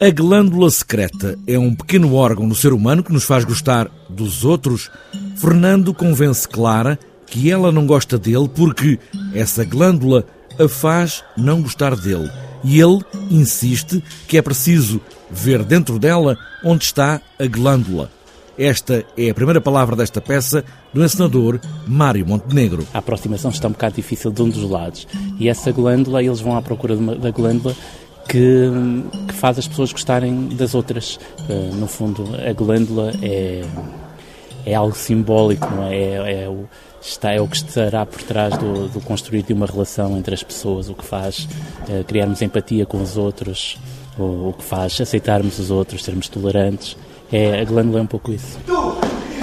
A glândula secreta é um pequeno órgão no ser humano que nos faz gostar dos outros. Fernando convence Clara que ela não gosta dele porque essa glândula a faz não gostar dele. E ele insiste que é preciso ver dentro dela onde está a glândula. Esta é a primeira palavra desta peça do encenador Mário Montenegro. A aproximação está um bocado difícil de um dos lados. E essa glândula, eles vão à procura da glândula que, que, faz as pessoas gostarem das outras. Uh, no fundo, a glândula é, é algo simbólico, não é? É, é, o, está, é o que estará por trás do, do, construir de uma relação entre as pessoas, o que faz uh, criarmos empatia com os outros, o, o, que faz aceitarmos os outros, sermos tolerantes. É, a glândula é um pouco isso. Tu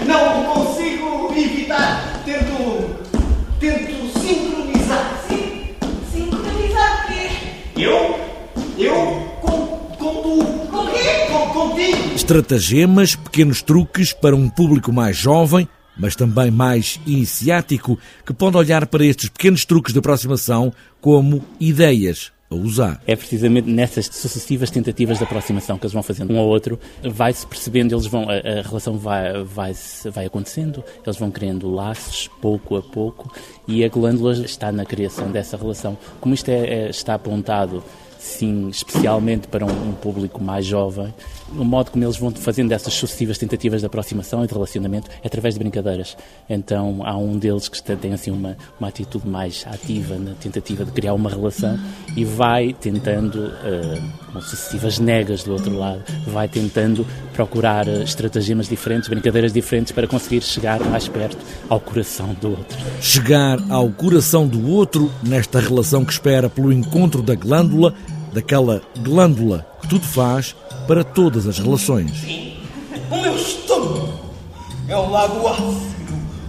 não consigo evitar tento Estratagemas, pequenos truques para um público mais jovem, mas também mais iniciático, que pode olhar para estes pequenos truques de aproximação como ideias a usar. É precisamente nessas sucessivas tentativas de aproximação que eles vão fazendo um ao outro, vai-se percebendo, eles vão, a, a, relação vai, vai, vai acontecendo, eles vão criando laços pouco a pouco e a glândula está na criação dessa relação. Como isto é, é está apontado sim, especialmente para um, um, público mais jovem, o modo como eles vão fazendo essas sucessivas tentativas de aproximação e de relacionamento é através de brincadeiras. Então há um deles que tem assim uma, uma atitude mais ativa na tentativa de criar uma relação e vai tentando, uh, com sucessivas negas do outro lado, vai tentando procurar uh, estratagemas diferentes, brincadeiras diferentes para conseguir chegar mais perto ao coração do outro. Chegar ao coração do outro nesta relação que espera pelo encontro da glândula daquela glândula que tudo faz para todas as relações. Sim, o meu estômago é um lago ácido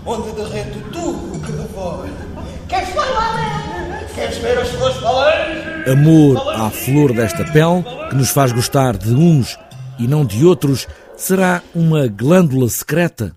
onde derreto tudo o que devora. Queres falar? Queres ver as tuas falanges? Amor à flor desta pele, que nos faz gostar de uns e não de outros, será uma glândula secreta